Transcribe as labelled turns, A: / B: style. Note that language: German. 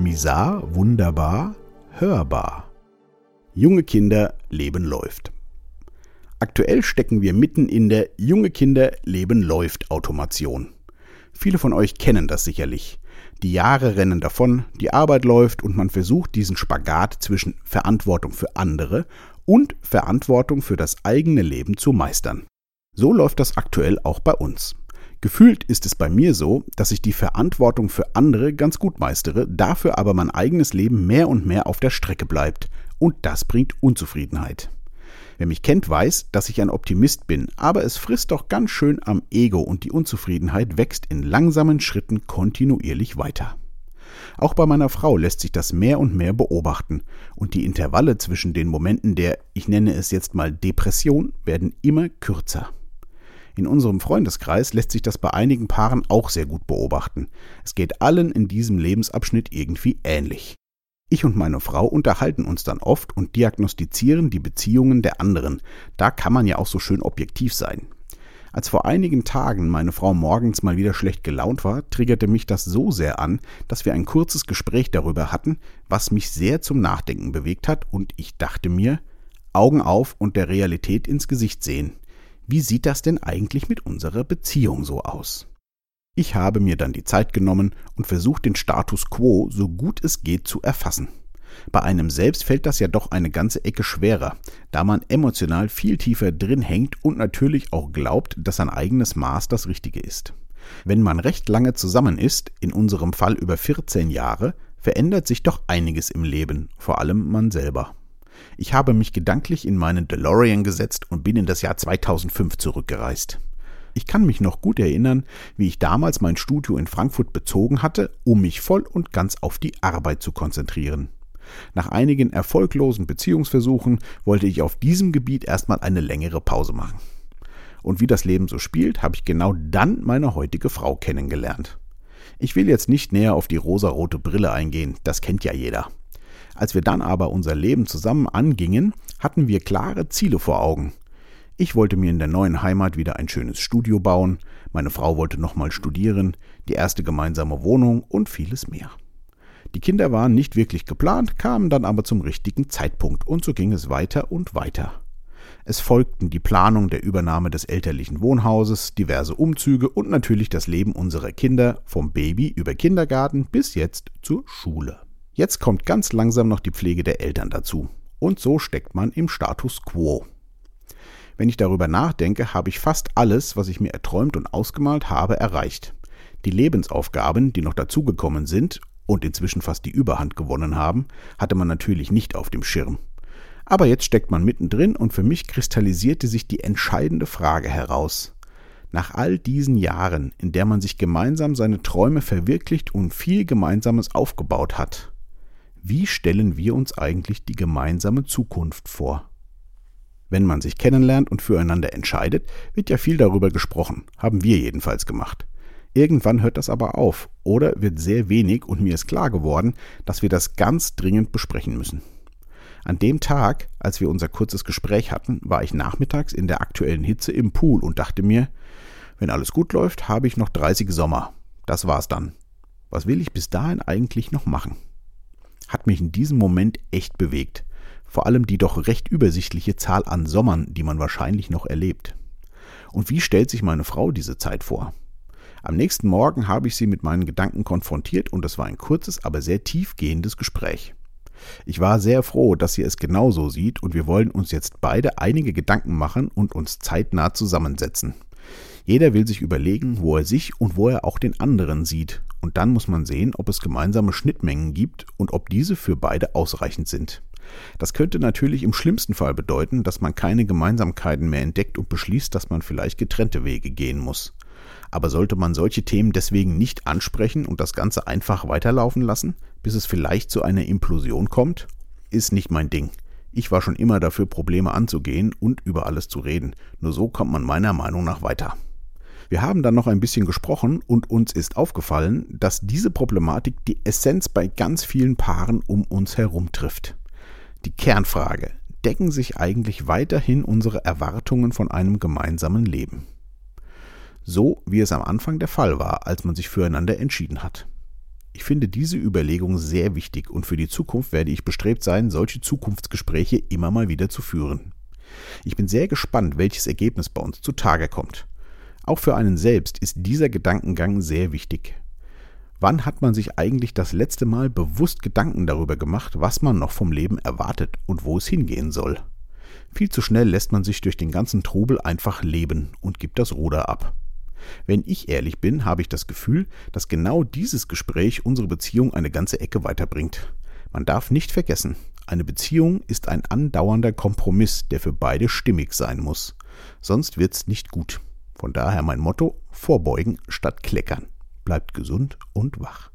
A: Misar, wunderbar, hörbar. Junge Kinder, Leben läuft. Aktuell stecken wir mitten in der Junge Kinder, Leben läuft Automation. Viele von euch kennen das sicherlich. Die Jahre rennen davon, die Arbeit läuft und man versucht diesen Spagat zwischen Verantwortung für andere und Verantwortung für das eigene Leben zu meistern. So läuft das aktuell auch bei uns. Gefühlt ist es bei mir so, dass ich die Verantwortung für andere ganz gut meistere, dafür aber mein eigenes Leben mehr und mehr auf der Strecke bleibt. Und das bringt Unzufriedenheit. Wer mich kennt, weiß, dass ich ein Optimist bin, aber es frisst doch ganz schön am Ego und die Unzufriedenheit wächst in langsamen Schritten kontinuierlich weiter. Auch bei meiner Frau lässt sich das mehr und mehr beobachten, und die Intervalle zwischen den Momenten der, ich nenne es jetzt mal Depression, werden immer kürzer. In unserem Freundeskreis lässt sich das bei einigen Paaren auch sehr gut beobachten. Es geht allen in diesem Lebensabschnitt irgendwie ähnlich. Ich und meine Frau unterhalten uns dann oft und diagnostizieren die Beziehungen der anderen. Da kann man ja auch so schön objektiv sein. Als vor einigen Tagen meine Frau morgens mal wieder schlecht gelaunt war, triggerte mich das so sehr an, dass wir ein kurzes Gespräch darüber hatten, was mich sehr zum Nachdenken bewegt hat, und ich dachte mir, Augen auf und der Realität ins Gesicht sehen. Wie sieht das denn eigentlich mit unserer Beziehung so aus? Ich habe mir dann die Zeit genommen und versucht, den Status quo so gut es geht zu erfassen. Bei einem selbst fällt das ja doch eine ganze Ecke schwerer, da man emotional viel tiefer drin hängt und natürlich auch glaubt, dass sein eigenes Maß das Richtige ist. Wenn man recht lange zusammen ist, in unserem Fall über 14 Jahre, verändert sich doch einiges im Leben, vor allem man selber. Ich habe mich gedanklich in meinen DeLorean gesetzt und bin in das Jahr 2005 zurückgereist. Ich kann mich noch gut erinnern, wie ich damals mein Studio in Frankfurt bezogen hatte, um mich voll und ganz auf die Arbeit zu konzentrieren. Nach einigen erfolglosen Beziehungsversuchen wollte ich auf diesem Gebiet erstmal eine längere Pause machen. Und wie das Leben so spielt, habe ich genau dann meine heutige Frau kennengelernt. Ich will jetzt nicht näher auf die rosarote Brille eingehen, das kennt ja jeder. Als wir dann aber unser Leben zusammen angingen, hatten wir klare Ziele vor Augen. Ich wollte mir in der neuen Heimat wieder ein schönes Studio bauen, meine Frau wollte nochmal studieren, die erste gemeinsame Wohnung und vieles mehr. Die Kinder waren nicht wirklich geplant, kamen dann aber zum richtigen Zeitpunkt, und so ging es weiter und weiter. Es folgten die Planung der Übernahme des elterlichen Wohnhauses, diverse Umzüge und natürlich das Leben unserer Kinder vom Baby über Kindergarten bis jetzt zur Schule. Jetzt kommt ganz langsam noch die Pflege der Eltern dazu. Und so steckt man im Status quo. Wenn ich darüber nachdenke, habe ich fast alles, was ich mir erträumt und ausgemalt habe, erreicht. Die Lebensaufgaben, die noch dazugekommen sind und inzwischen fast die Überhand gewonnen haben, hatte man natürlich nicht auf dem Schirm. Aber jetzt steckt man mittendrin und für mich kristallisierte sich die entscheidende Frage heraus. Nach all diesen Jahren, in der man sich gemeinsam seine Träume verwirklicht und viel Gemeinsames aufgebaut hat, wie stellen wir uns eigentlich die gemeinsame Zukunft vor? Wenn man sich kennenlernt und füreinander entscheidet, wird ja viel darüber gesprochen, haben wir jedenfalls gemacht. Irgendwann hört das aber auf oder wird sehr wenig und mir ist klar geworden, dass wir das ganz dringend besprechen müssen. An dem Tag, als wir unser kurzes Gespräch hatten, war ich nachmittags in der aktuellen Hitze im Pool und dachte mir, wenn alles gut läuft, habe ich noch 30 Sommer. Das war's dann. Was will ich bis dahin eigentlich noch machen? Hat mich in diesem Moment echt bewegt. Vor allem die doch recht übersichtliche Zahl an Sommern, die man wahrscheinlich noch erlebt. Und wie stellt sich meine Frau diese Zeit vor? Am nächsten Morgen habe ich sie mit meinen Gedanken konfrontiert und es war ein kurzes, aber sehr tiefgehendes Gespräch. Ich war sehr froh, dass sie es genauso sieht und wir wollen uns jetzt beide einige Gedanken machen und uns zeitnah zusammensetzen. Jeder will sich überlegen, wo er sich und wo er auch den anderen sieht, und dann muss man sehen, ob es gemeinsame Schnittmengen gibt und ob diese für beide ausreichend sind. Das könnte natürlich im schlimmsten Fall bedeuten, dass man keine Gemeinsamkeiten mehr entdeckt und beschließt, dass man vielleicht getrennte Wege gehen muss. Aber sollte man solche Themen deswegen nicht ansprechen und das Ganze einfach weiterlaufen lassen, bis es vielleicht zu einer Implosion kommt? Ist nicht mein Ding. Ich war schon immer dafür, Probleme anzugehen und über alles zu reden. Nur so kommt man meiner Meinung nach weiter. Wir haben dann noch ein bisschen gesprochen und uns ist aufgefallen, dass diese Problematik die Essenz bei ganz vielen Paaren um uns herum trifft. Die Kernfrage, decken sich eigentlich weiterhin unsere Erwartungen von einem gemeinsamen Leben? so wie es am Anfang der Fall war, als man sich füreinander entschieden hat. Ich finde diese Überlegung sehr wichtig und für die Zukunft werde ich bestrebt sein, solche Zukunftsgespräche immer mal wieder zu führen. Ich bin sehr gespannt, welches Ergebnis bei uns zutage kommt. Auch für einen selbst ist dieser Gedankengang sehr wichtig. Wann hat man sich eigentlich das letzte Mal bewusst Gedanken darüber gemacht, was man noch vom Leben erwartet und wo es hingehen soll? Viel zu schnell lässt man sich durch den ganzen Trubel einfach leben und gibt das Ruder ab. Wenn ich ehrlich bin, habe ich das Gefühl, dass genau dieses Gespräch unsere Beziehung eine ganze Ecke weiterbringt. Man darf nicht vergessen, eine Beziehung ist ein andauernder Kompromiss, der für beide stimmig sein muss. Sonst wird's nicht gut. Von daher mein Motto: Vorbeugen statt kleckern. Bleibt gesund und wach.